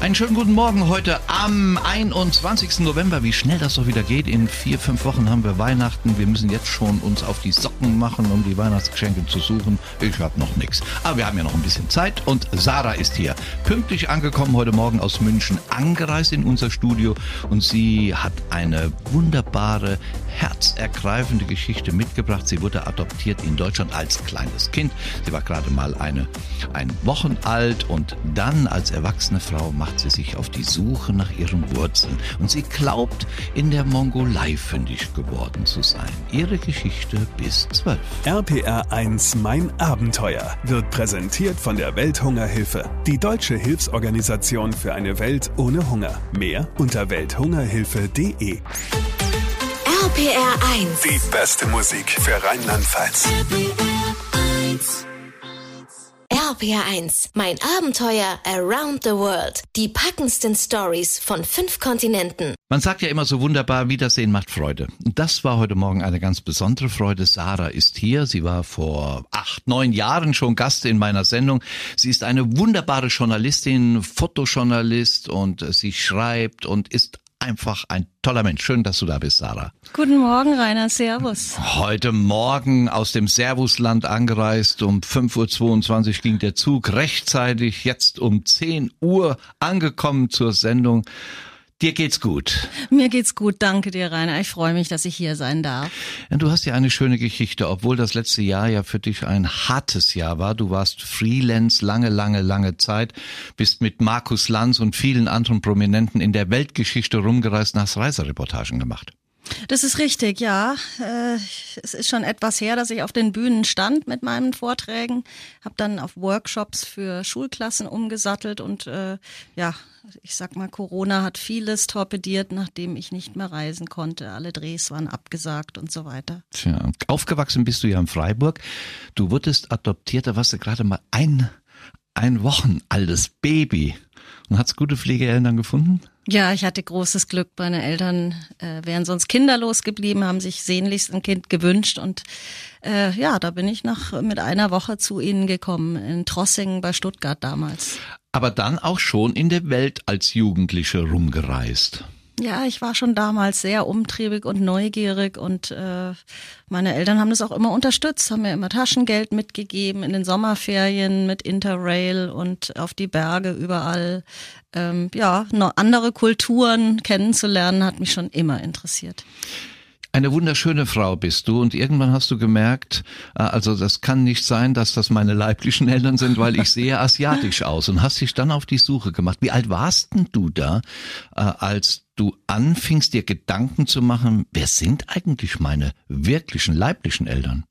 Einen schönen guten Morgen heute am 21. November. Wie schnell das doch wieder geht. In vier, fünf Wochen haben wir Weihnachten. Wir müssen jetzt schon uns auf die Socken machen, um die Weihnachtsgeschenke zu suchen. Ich habe noch nichts. Aber wir haben ja noch ein bisschen Zeit und Sarah ist hier. Pünktlich angekommen heute Morgen aus München, angereist in unser Studio und sie hat eine wunderbare, herzergreifende Geschichte mitgebracht. Sie wurde adoptiert in Deutschland als kleines Kind. Sie war gerade mal eine, ein Wochen alt und dann als erwachsene Frau macht macht sie sich auf die Suche nach ihren Wurzeln und sie glaubt, in der Mongolei fündig geworden zu sein. Ihre Geschichte bis 12. RPR 1 Mein Abenteuer wird präsentiert von der Welthungerhilfe, die deutsche Hilfsorganisation für eine Welt ohne Hunger. Mehr unter welthungerhilfe.de. RPR 1. Die beste Musik für Rheinland-Pfalz. RPR 1. Mein Abenteuer Around the World. Die packendsten Stories von fünf Kontinenten. Man sagt ja immer so wunderbar, Wiedersehen macht Freude. Und das war heute Morgen eine ganz besondere Freude. Sarah ist hier. Sie war vor acht, neun Jahren schon Gast in meiner Sendung. Sie ist eine wunderbare Journalistin, Fotojournalist und sie schreibt und ist einfach ein toller Mensch. Schön, dass du da bist, Sarah. Guten Morgen, Rainer. Servus. Heute Morgen aus dem Servusland angereist. Um 5.22 Uhr ging der Zug rechtzeitig. Jetzt um 10 Uhr angekommen zur Sendung. Dir geht's gut. Mir geht's gut, danke dir, Rainer. Ich freue mich, dass ich hier sein darf. Ja, du hast ja eine schöne Geschichte, obwohl das letzte Jahr ja für dich ein hartes Jahr war. Du warst Freelance lange, lange, lange Zeit, bist mit Markus Lanz und vielen anderen Prominenten in der Weltgeschichte rumgereist und hast Reisereportagen gemacht. Das ist richtig, ja. Äh, es ist schon etwas her, dass ich auf den Bühnen stand mit meinen Vorträgen, habe dann auf Workshops für Schulklassen umgesattelt und äh, ja, ich sag mal, Corona hat vieles torpediert, nachdem ich nicht mehr reisen konnte. Alle Drehs waren abgesagt und so weiter. Tja, aufgewachsen bist du ja in Freiburg. Du wurdest adoptiert, da warst du gerade mal ein, ein Wochen altes Baby. Und hat's gute Pflegeeltern gefunden? Ja, ich hatte großes Glück. Meine Eltern äh, wären sonst kinderlos geblieben, haben sich sehnlichst ein Kind gewünscht und äh, ja, da bin ich nach mit einer Woche zu ihnen gekommen in Trossingen bei Stuttgart damals. Aber dann auch schon in der Welt als Jugendliche rumgereist. Ja, ich war schon damals sehr umtriebig und neugierig und äh, meine Eltern haben das auch immer unterstützt, haben mir immer Taschengeld mitgegeben in den Sommerferien mit Interrail und auf die Berge überall. Ähm, ja, andere Kulturen kennenzulernen hat mich schon immer interessiert. Eine wunderschöne Frau bist du und irgendwann hast du gemerkt, äh, also das kann nicht sein, dass das meine leiblichen Eltern sind, weil ich sehe asiatisch aus und hast dich dann auf die Suche gemacht. Wie alt warst denn du da, äh, als du anfingst dir Gedanken zu machen, wer sind eigentlich meine wirklichen leiblichen Eltern?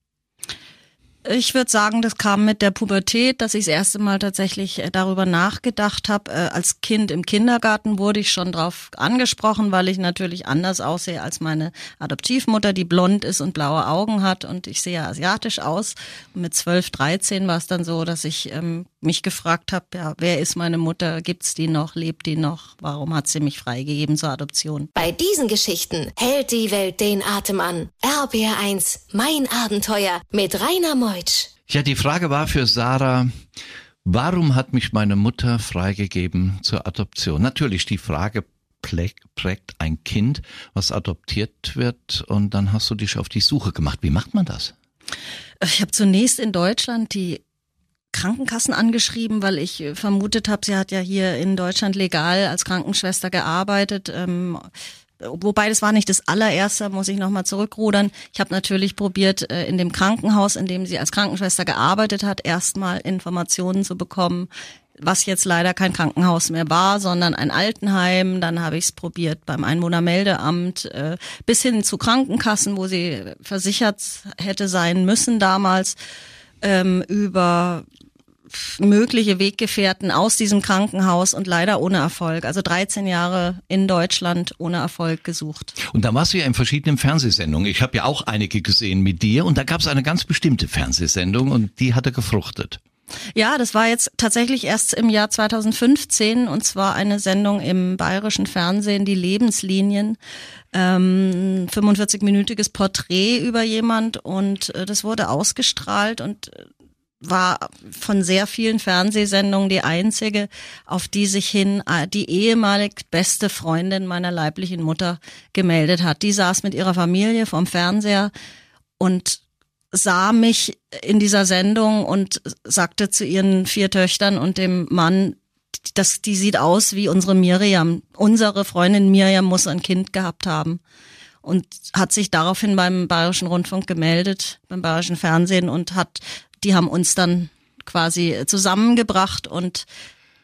Ich würde sagen, das kam mit der Pubertät, dass ich das erste Mal tatsächlich äh, darüber nachgedacht habe. Äh, als Kind im Kindergarten wurde ich schon drauf angesprochen, weil ich natürlich anders aussehe als meine Adoptivmutter, die blond ist und blaue Augen hat und ich sehe asiatisch aus. Mit 12, 13 war es dann so, dass ich ähm, mich gefragt habe, ja, wer ist meine Mutter? Gibt's die noch? Lebt die noch? Warum hat sie mich freigegeben zur Adoption? Bei diesen Geschichten hält die Welt den Atem an. RBR1, mein Abenteuer mit Rainer Moll. Deutsch. Ja, die Frage war für Sarah, warum hat mich meine Mutter freigegeben zur Adoption? Natürlich, die Frage prägt ein Kind, was adoptiert wird und dann hast du dich auf die Suche gemacht. Wie macht man das? Ich habe zunächst in Deutschland die Krankenkassen angeschrieben, weil ich vermutet habe, sie hat ja hier in Deutschland legal als Krankenschwester gearbeitet. Ähm, Wobei das war nicht das allererste, muss ich nochmal zurückrudern. Ich habe natürlich probiert, äh, in dem Krankenhaus, in dem sie als Krankenschwester gearbeitet hat, erstmal Informationen zu bekommen, was jetzt leider kein Krankenhaus mehr war, sondern ein Altenheim. Dann habe ich es probiert beim Einwohnermeldeamt äh, bis hin zu Krankenkassen, wo sie versichert hätte sein müssen damals, ähm, über mögliche Weggefährten aus diesem Krankenhaus und leider ohne Erfolg. Also 13 Jahre in Deutschland ohne Erfolg gesucht. Und da warst du ja in verschiedenen Fernsehsendungen. Ich habe ja auch einige gesehen mit dir und da gab es eine ganz bestimmte Fernsehsendung und die hatte gefruchtet. Ja, das war jetzt tatsächlich erst im Jahr 2015 und zwar eine Sendung im bayerischen Fernsehen, die Lebenslinien. Ähm, 45-minütiges Porträt über jemand und äh, das wurde ausgestrahlt und äh, war von sehr vielen Fernsehsendungen die einzige, auf die sich hin äh, die ehemalig beste Freundin meiner leiblichen Mutter gemeldet hat. Die saß mit ihrer Familie vorm Fernseher und sah mich in dieser Sendung und sagte zu ihren vier Töchtern und dem Mann, das, die sieht aus wie unsere Miriam. Unsere Freundin Miriam muss ein Kind gehabt haben und hat sich daraufhin beim Bayerischen Rundfunk gemeldet, beim Bayerischen Fernsehen und hat die haben uns dann quasi zusammengebracht und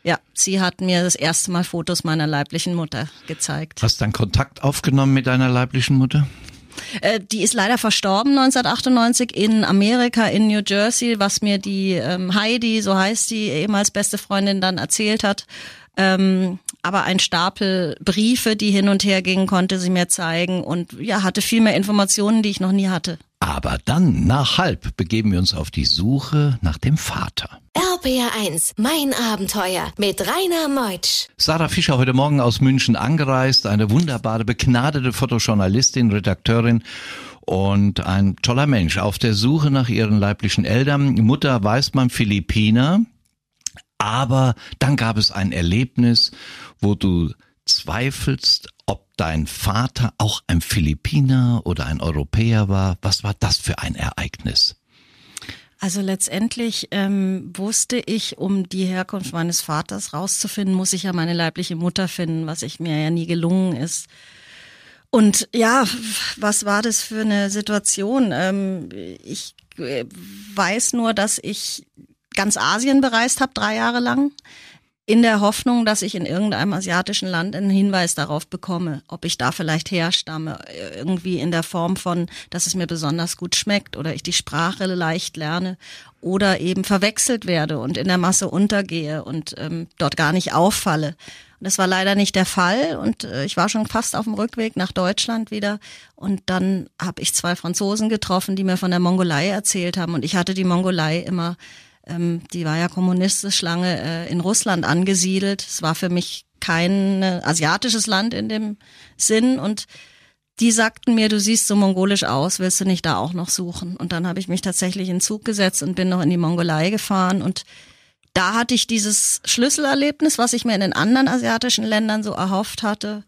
ja, sie hat mir das erste Mal Fotos meiner leiblichen Mutter gezeigt. Hast du dann Kontakt aufgenommen mit deiner leiblichen Mutter? Äh, die ist leider verstorben 1998 in Amerika, in New Jersey, was mir die ähm, Heidi, so heißt die ehemals beste Freundin, dann erzählt hat. Ähm, aber ein Stapel Briefe, die hin und her gingen, konnte sie mir zeigen und ja, hatte viel mehr Informationen, die ich noch nie hatte. Aber dann, nach halb, begeben wir uns auf die Suche nach dem Vater. RPR1, mein Abenteuer mit Rainer Meutsch. Sarah Fischer heute Morgen aus München angereist, eine wunderbare, begnadete Fotojournalistin, Redakteurin und ein toller Mensch auf der Suche nach ihren leiblichen Eltern. Mutter weiß man Philippiner, aber dann gab es ein Erlebnis, wo du zweifelst, ob dein Vater auch ein Philippiner oder ein Europäer war. Was war das für ein Ereignis? Also letztendlich ähm, wusste ich, um die Herkunft meines Vaters rauszufinden, muss ich ja meine leibliche Mutter finden, was ich mir ja nie gelungen ist. Und ja, was war das für eine Situation? Ähm, ich äh, weiß nur, dass ich ganz Asien bereist habe, drei Jahre lang in der Hoffnung, dass ich in irgendeinem asiatischen Land einen Hinweis darauf bekomme, ob ich da vielleicht herstamme, irgendwie in der Form von, dass es mir besonders gut schmeckt oder ich die Sprache leicht lerne oder eben verwechselt werde und in der Masse untergehe und ähm, dort gar nicht auffalle. Und das war leider nicht der Fall und äh, ich war schon fast auf dem Rückweg nach Deutschland wieder und dann habe ich zwei Franzosen getroffen, die mir von der Mongolei erzählt haben und ich hatte die Mongolei immer ähm, die war ja kommunistisch lange äh, in Russland angesiedelt. Es war für mich kein äh, asiatisches Land in dem Sinn und die sagten mir, du siehst so mongolisch aus, willst du nicht da auch noch suchen? Und dann habe ich mich tatsächlich in Zug gesetzt und bin noch in die Mongolei gefahren und da hatte ich dieses Schlüsselerlebnis, was ich mir in den anderen asiatischen Ländern so erhofft hatte,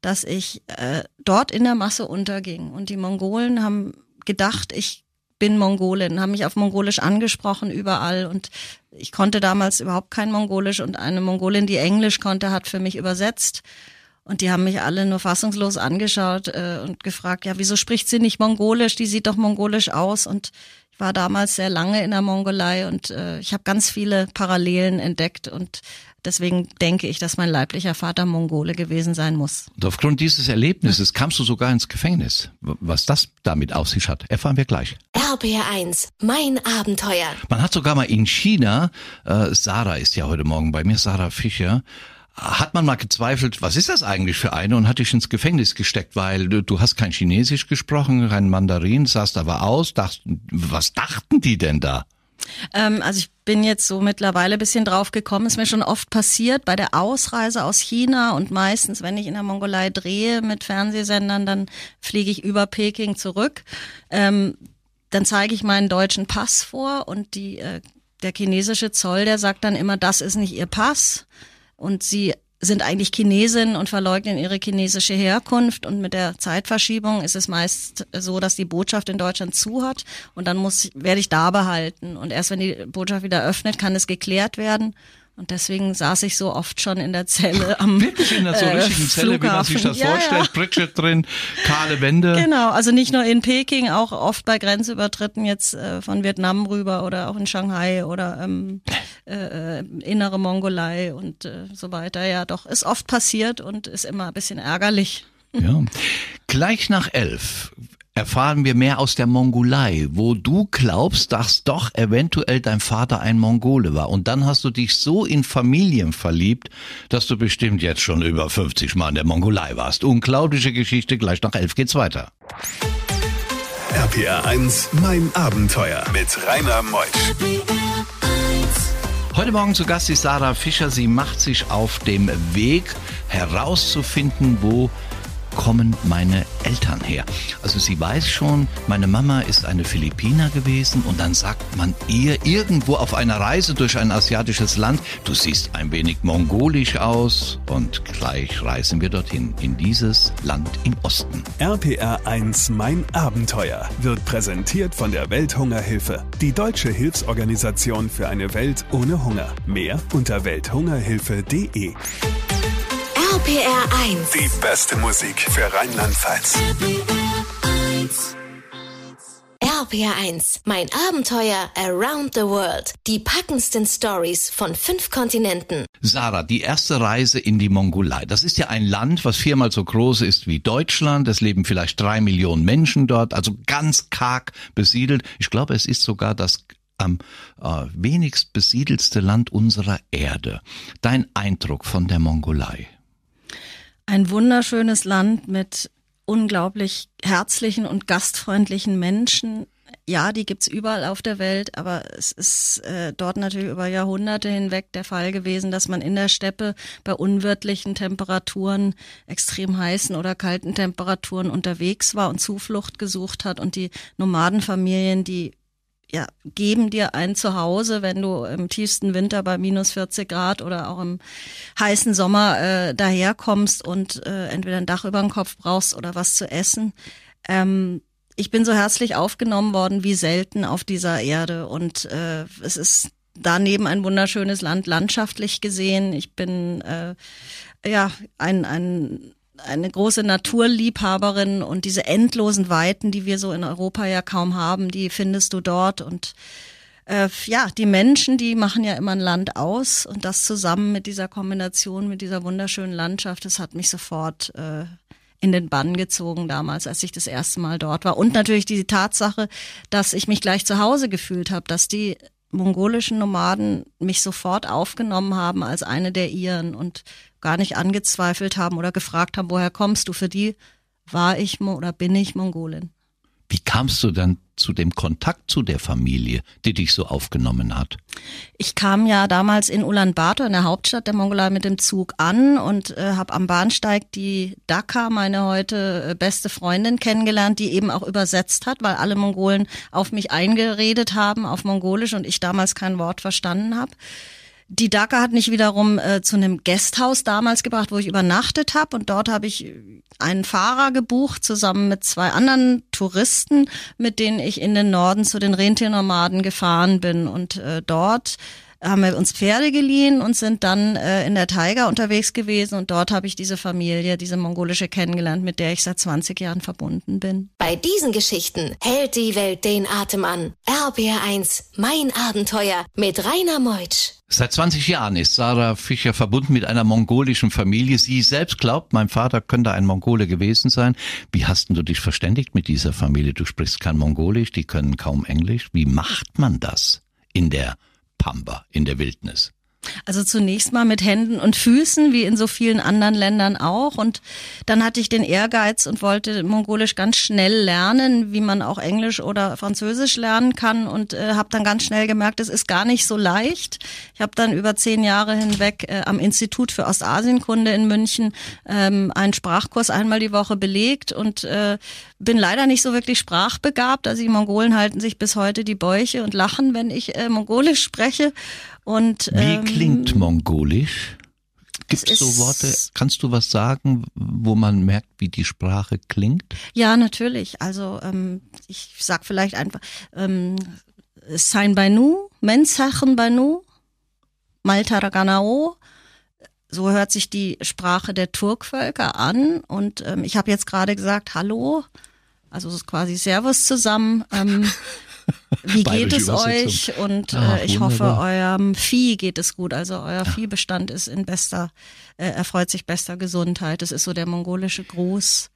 dass ich äh, dort in der Masse unterging. Und die Mongolen haben gedacht, ich bin Mongolin, haben mich auf Mongolisch angesprochen überall und ich konnte damals überhaupt kein Mongolisch und eine Mongolin, die Englisch konnte, hat für mich übersetzt. Und die haben mich alle nur fassungslos angeschaut äh, und gefragt, ja, wieso spricht sie nicht Mongolisch? Die sieht doch mongolisch aus. Und ich war damals sehr lange in der Mongolei und äh, ich habe ganz viele Parallelen entdeckt. Und Deswegen denke ich, dass mein leiblicher Vater Mongole gewesen sein muss. Und aufgrund dieses Erlebnisses kamst du sogar ins Gefängnis. Was das damit auf sich hat, erfahren wir gleich. RBR1, mein Abenteuer. Man hat sogar mal in China, äh, Sarah ist ja heute Morgen bei mir, Sarah Fischer, hat man mal gezweifelt, was ist das eigentlich für eine und hat dich ins Gefängnis gesteckt, weil du, du hast kein Chinesisch gesprochen, kein Mandarin, sahst aber aus, dacht, was dachten die denn da? Ähm, also ich bin jetzt so mittlerweile bisschen drauf gekommen, ist mir schon oft passiert bei der Ausreise aus China und meistens, wenn ich in der Mongolei drehe mit Fernsehsendern, dann fliege ich über Peking zurück. Ähm, dann zeige ich meinen deutschen Pass vor und die, äh, der chinesische Zoll, der sagt dann immer, das ist nicht ihr Pass. Und sie sind eigentlich Chinesen und verleugnen ihre chinesische Herkunft. Und mit der Zeitverschiebung ist es meist so, dass die Botschaft in Deutschland zu hat und dann muss, werde ich da behalten. Und erst wenn die Botschaft wieder öffnet, kann es geklärt werden. Und deswegen saß ich so oft schon in der Zelle am Wirklich in der so äh, richtigen Zelle, Flughafen. wie man sich das ja, vorstellt. Ja. Bridget drin, kahle Wände. Genau, also nicht nur in Peking, auch oft bei Grenzübertritten jetzt äh, von Vietnam rüber oder auch in Shanghai oder ähm, äh, äh, innere Mongolei und äh, so weiter. Ja, doch, ist oft passiert und ist immer ein bisschen ärgerlich. Ja. Gleich nach elf erfahren wir mehr aus der Mongolei, wo du glaubst, dass doch eventuell dein Vater ein Mongole war. Und dann hast du dich so in Familien verliebt, dass du bestimmt jetzt schon über 50 Mal in der Mongolei warst. Unglaubliche Geschichte, gleich nach elf geht's weiter. RPR 1, mein Abenteuer mit Rainer Meusch. Heute Morgen zu Gast ist Sarah Fischer. Sie macht sich auf dem Weg herauszufinden, wo kommen meine Eltern her? Also sie weiß schon, meine Mama ist eine Philippiner gewesen und dann sagt man ihr irgendwo auf einer Reise durch ein asiatisches Land, du siehst ein wenig mongolisch aus und gleich reisen wir dorthin, in dieses Land im Osten. RPR 1 Mein Abenteuer wird präsentiert von der Welthungerhilfe, die deutsche Hilfsorganisation für eine Welt ohne Hunger. Mehr unter welthungerhilfe.de. RPR 1. Die beste Musik für Rheinland-Pfalz. RPR 1. Mein Abenteuer around the world. Die packendsten Stories von fünf Kontinenten. Sarah, die erste Reise in die Mongolei. Das ist ja ein Land, was viermal so groß ist wie Deutschland. Es leben vielleicht drei Millionen Menschen dort, also ganz karg besiedelt. Ich glaube, es ist sogar das am äh, wenigst besiedelste Land unserer Erde. Dein Eindruck von der Mongolei? Ein wunderschönes Land mit unglaublich herzlichen und gastfreundlichen Menschen. Ja, die gibt's überall auf der Welt, aber es ist äh, dort natürlich über Jahrhunderte hinweg der Fall gewesen, dass man in der Steppe bei unwirtlichen Temperaturen, extrem heißen oder kalten Temperaturen unterwegs war und Zuflucht gesucht hat und die Nomadenfamilien, die ja, geben dir ein Zuhause, wenn du im tiefsten Winter bei minus 40 Grad oder auch im heißen Sommer äh, daherkommst und äh, entweder ein Dach über dem Kopf brauchst oder was zu essen. Ähm, ich bin so herzlich aufgenommen worden wie selten auf dieser Erde und äh, es ist daneben ein wunderschönes Land landschaftlich gesehen. Ich bin äh, ja ein, ein eine große Naturliebhaberin und diese endlosen Weiten, die wir so in Europa ja kaum haben, die findest du dort und äh, ja, die Menschen, die machen ja immer ein Land aus und das zusammen mit dieser Kombination, mit dieser wunderschönen Landschaft, das hat mich sofort äh, in den Bann gezogen damals, als ich das erste Mal dort war. Und natürlich die Tatsache, dass ich mich gleich zu Hause gefühlt habe, dass die mongolischen Nomaden mich sofort aufgenommen haben als eine der ihren und gar nicht angezweifelt haben oder gefragt haben, woher kommst du? Für die war ich oder bin ich Mongolin. Wie kamst du dann zu dem Kontakt zu der Familie, die dich so aufgenommen hat? Ich kam ja damals in Ulaanbaatar, in der Hauptstadt der Mongolei, mit dem Zug an und äh, habe am Bahnsteig die Dhaka, meine heute äh, beste Freundin, kennengelernt, die eben auch übersetzt hat, weil alle Mongolen auf mich eingeredet haben auf Mongolisch und ich damals kein Wort verstanden habe. Die Dhaka hat mich wiederum äh, zu einem Gasthaus damals gebracht, wo ich übernachtet habe und dort habe ich einen Fahrer gebucht zusammen mit zwei anderen Touristen, mit denen ich in den Norden zu den Rentiernomaden gefahren bin. Und äh, dort haben wir uns Pferde geliehen und sind dann äh, in der Taiga unterwegs gewesen und dort habe ich diese Familie, diese mongolische kennengelernt, mit der ich seit 20 Jahren verbunden bin. Bei diesen Geschichten hält die Welt den Atem an. RBR1, mein Abenteuer mit Rainer Meutsch. Seit 20 Jahren ist Sarah Fischer verbunden mit einer mongolischen Familie. Sie selbst glaubt, mein Vater könnte ein Mongole gewesen sein. Wie hast du dich verständigt mit dieser Familie? Du sprichst kein Mongolisch, die können kaum Englisch. Wie macht man das in der Pampa in der Wildnis? Also zunächst mal mit Händen und Füßen, wie in so vielen anderen Ländern auch. Und dann hatte ich den Ehrgeiz und wollte Mongolisch ganz schnell lernen, wie man auch Englisch oder Französisch lernen kann. Und äh, habe dann ganz schnell gemerkt, es ist gar nicht so leicht. Ich habe dann über zehn Jahre hinweg äh, am Institut für Ostasienkunde in München ähm, einen Sprachkurs einmal die Woche belegt und äh, bin leider nicht so wirklich sprachbegabt. Also die Mongolen halten sich bis heute die Bäuche und lachen, wenn ich äh, Mongolisch spreche. Und, Wie ähm, klingt Mongolisch? Gibt es so Worte? Kannst du was sagen, wo man merkt, wie die Sprache klingt? Ja, natürlich. Also ähm, ich sag vielleicht einfach ähm, Sein Bainu, Mensachen Bainu, Maltaraganao. So hört sich die Sprache der Turkvölker an. Und ähm, ich habe jetzt gerade gesagt Hallo, also es ist quasi Servus zusammen. Ähm, Wie geht es euch? Und ah, äh, ich hoffe, eurem Vieh geht es gut. Also euer ja. Viehbestand ist in bester, äh, erfreut sich bester Gesundheit. Das ist so der mongolische Gruß.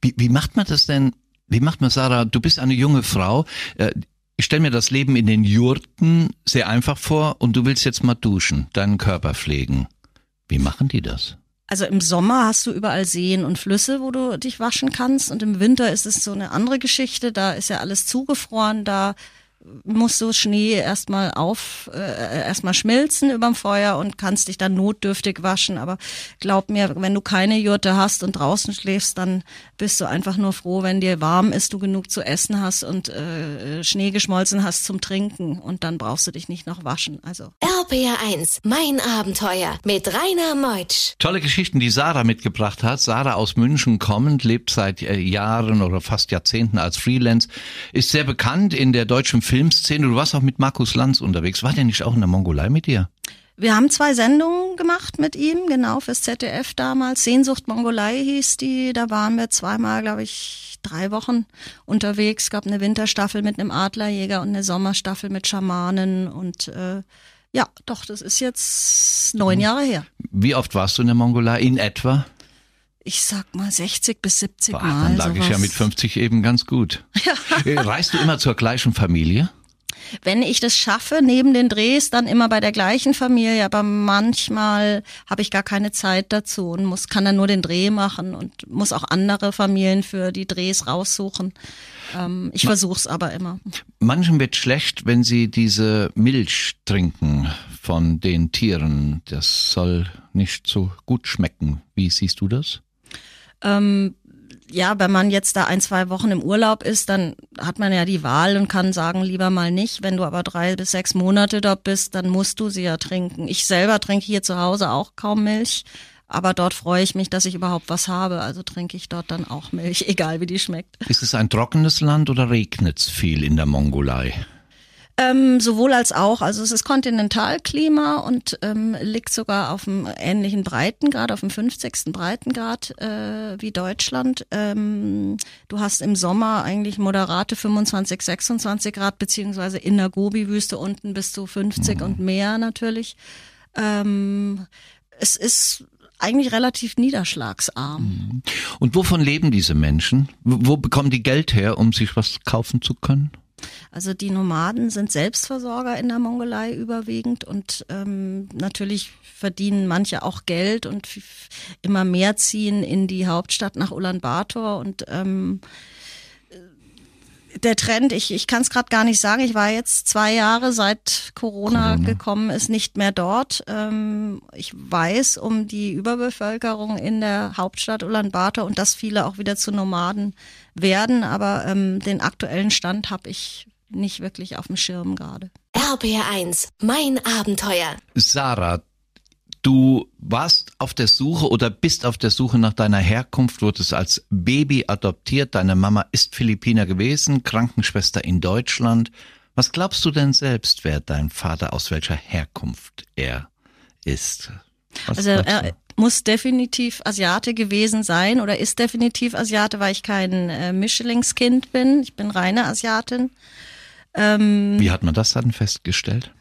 Wie, wie macht man das denn? Wie macht man, Sarah? Du bist eine junge Frau. Äh, ich stelle mir das Leben in den Jurten sehr einfach vor und du willst jetzt mal duschen, deinen Körper pflegen. Wie machen die das? Also im Sommer hast du überall Seen und Flüsse, wo du dich waschen kannst. Und im Winter ist es so eine andere Geschichte. Da ist ja alles zugefroren. Da muss so Schnee erstmal auf, äh, erstmal schmilzen überm Feuer und kannst dich dann notdürftig waschen. Aber glaub mir, wenn du keine Jurte hast und draußen schläfst, dann bist du einfach nur froh, wenn dir warm ist, du genug zu essen hast und äh, Schnee geschmolzen hast zum Trinken und dann brauchst du dich nicht noch waschen. Also RPR1, mein Abenteuer mit Rainer Meutsch. Tolle Geschichten, die Sarah mitgebracht hat. Sarah aus München kommend, lebt seit äh, Jahren oder fast Jahrzehnten als Freelance, ist sehr bekannt in der deutschen Filmszene. Du warst auch mit Markus Lanz unterwegs. War der nicht auch in der Mongolei mit dir? Wir haben zwei Sendungen gemacht mit ihm, genau fürs ZDF damals. Sehnsucht Mongolei hieß die. Da waren wir zweimal, glaube ich, drei Wochen unterwegs. Es gab eine Winterstaffel mit einem Adlerjäger und eine Sommerstaffel mit Schamanen. Und äh, ja, doch, das ist jetzt neun Jahre her. Wie oft warst du in der Mongolei in etwa? Ich sag mal 60 bis 70 Boah, Mal. dann lag ich ja sowas. mit 50 eben ganz gut. Äh, Reist du immer zur gleichen Familie? Wenn ich das schaffe, neben den Drehs, dann immer bei der gleichen Familie, aber manchmal habe ich gar keine Zeit dazu und muss, kann dann nur den Dreh machen und muss auch andere Familien für die Drehs raussuchen. Ähm, ich versuch's aber immer. Manchen wird schlecht, wenn sie diese Milch trinken von den Tieren. Das soll nicht so gut schmecken. Wie siehst du das? Ähm, ja, wenn man jetzt da ein, zwei Wochen im Urlaub ist, dann hat man ja die Wahl und kann sagen, lieber mal nicht. Wenn du aber drei bis sechs Monate dort bist, dann musst du sie ja trinken. Ich selber trinke hier zu Hause auch kaum Milch. Aber dort freue ich mich, dass ich überhaupt was habe. Also trinke ich dort dann auch Milch, egal wie die schmeckt. Ist es ein trockenes Land oder regnet's viel in der Mongolei? Ähm, sowohl als auch. Also es ist Kontinentalklima und ähm, liegt sogar auf einem ähnlichen Breitengrad, auf dem 50. Breitengrad äh, wie Deutschland. Ähm, du hast im Sommer eigentlich moderate 25, 26 Grad, beziehungsweise in der Gobi-Wüste unten bis zu 50 und mehr natürlich. Ähm, es ist eigentlich relativ niederschlagsarm. Und wovon leben diese Menschen? Wo bekommen die Geld her, um sich was kaufen zu können? Also die Nomaden sind Selbstversorger in der Mongolei überwiegend und ähm, natürlich verdienen manche auch Geld und immer mehr ziehen in die Hauptstadt nach Ulaanbaatar und ähm, der Trend, ich, ich kann es gerade gar nicht sagen, ich war jetzt zwei Jahre seit Corona, gekommen ist, nicht mehr dort. Ähm, ich weiß um die Überbevölkerung in der Hauptstadt Ulaanbaatar und dass viele auch wieder zu Nomaden werden, aber ähm, den aktuellen Stand habe ich nicht wirklich auf dem Schirm gerade. RPR1, mein Abenteuer. Sarah, du warst auf der Suche oder bist auf der Suche nach deiner Herkunft, wurdest als Baby adoptiert. Deine Mama ist Philippiner gewesen, Krankenschwester in Deutschland. Was glaubst du denn selbst, wer dein Vater, aus welcher Herkunft er ist? Was Also er muss definitiv Asiate gewesen sein oder ist definitiv Asiate, weil ich kein äh, Mischlingskind bin. Ich bin reine Asiatin. Ähm, Wie hat man das dann festgestellt?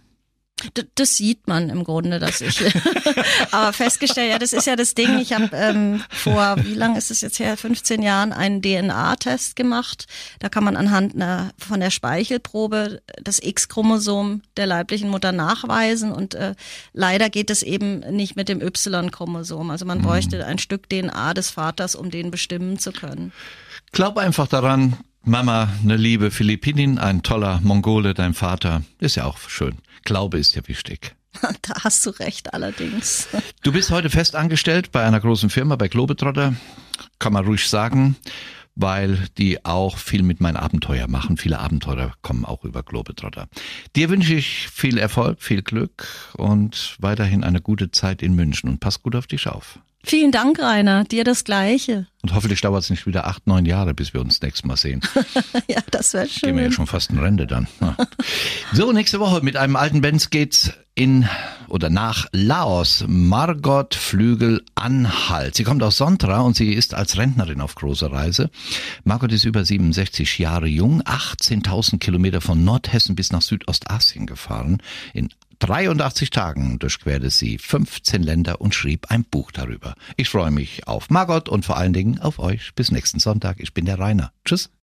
Das sieht man im Grunde, dass ich. Aber festgestellt, ja, das ist ja das Ding. Ich habe ähm, vor, wie lange ist es jetzt her? 15 Jahren einen DNA-Test gemacht. Da kann man anhand einer, von der Speichelprobe das X-Chromosom der leiblichen Mutter nachweisen. Und äh, leider geht es eben nicht mit dem Y-Chromosom. Also man bräuchte ein Stück DNA des Vaters, um den bestimmen zu können. Glaub einfach daran, Mama, eine liebe Philippinin, ein toller Mongole, dein Vater. Ist ja auch schön. Glaube ist ja wichtig. Da hast du recht, allerdings. Du bist heute fest angestellt bei einer großen Firma, bei Globetrotter. Kann man ruhig sagen, weil die auch viel mit meinen Abenteuer machen. Viele Abenteurer kommen auch über Globetrotter. Dir wünsche ich viel Erfolg, viel Glück und weiterhin eine gute Zeit in München und pass gut auf dich auf. Vielen Dank, Rainer. Dir das Gleiche. Und hoffentlich dauert es nicht wieder acht, neun Jahre, bis wir uns nächstes Mal sehen. Ja, das wäre schön. Gehen wir ja schon fast in Rente dann. So, nächste Woche mit einem alten Benz geht's in oder nach Laos. Margot Flügel Anhalt. Sie kommt aus Sontra und sie ist als Rentnerin auf großer Reise. Margot ist über 67 Jahre jung, 18.000 Kilometer von Nordhessen bis nach Südostasien gefahren. In 83 Tagen durchquerte sie 15 Länder und schrieb ein Buch darüber. Ich freue mich auf Margot und vor allen Dingen auf euch. Bis nächsten Sonntag. Ich bin der Rainer. Tschüss.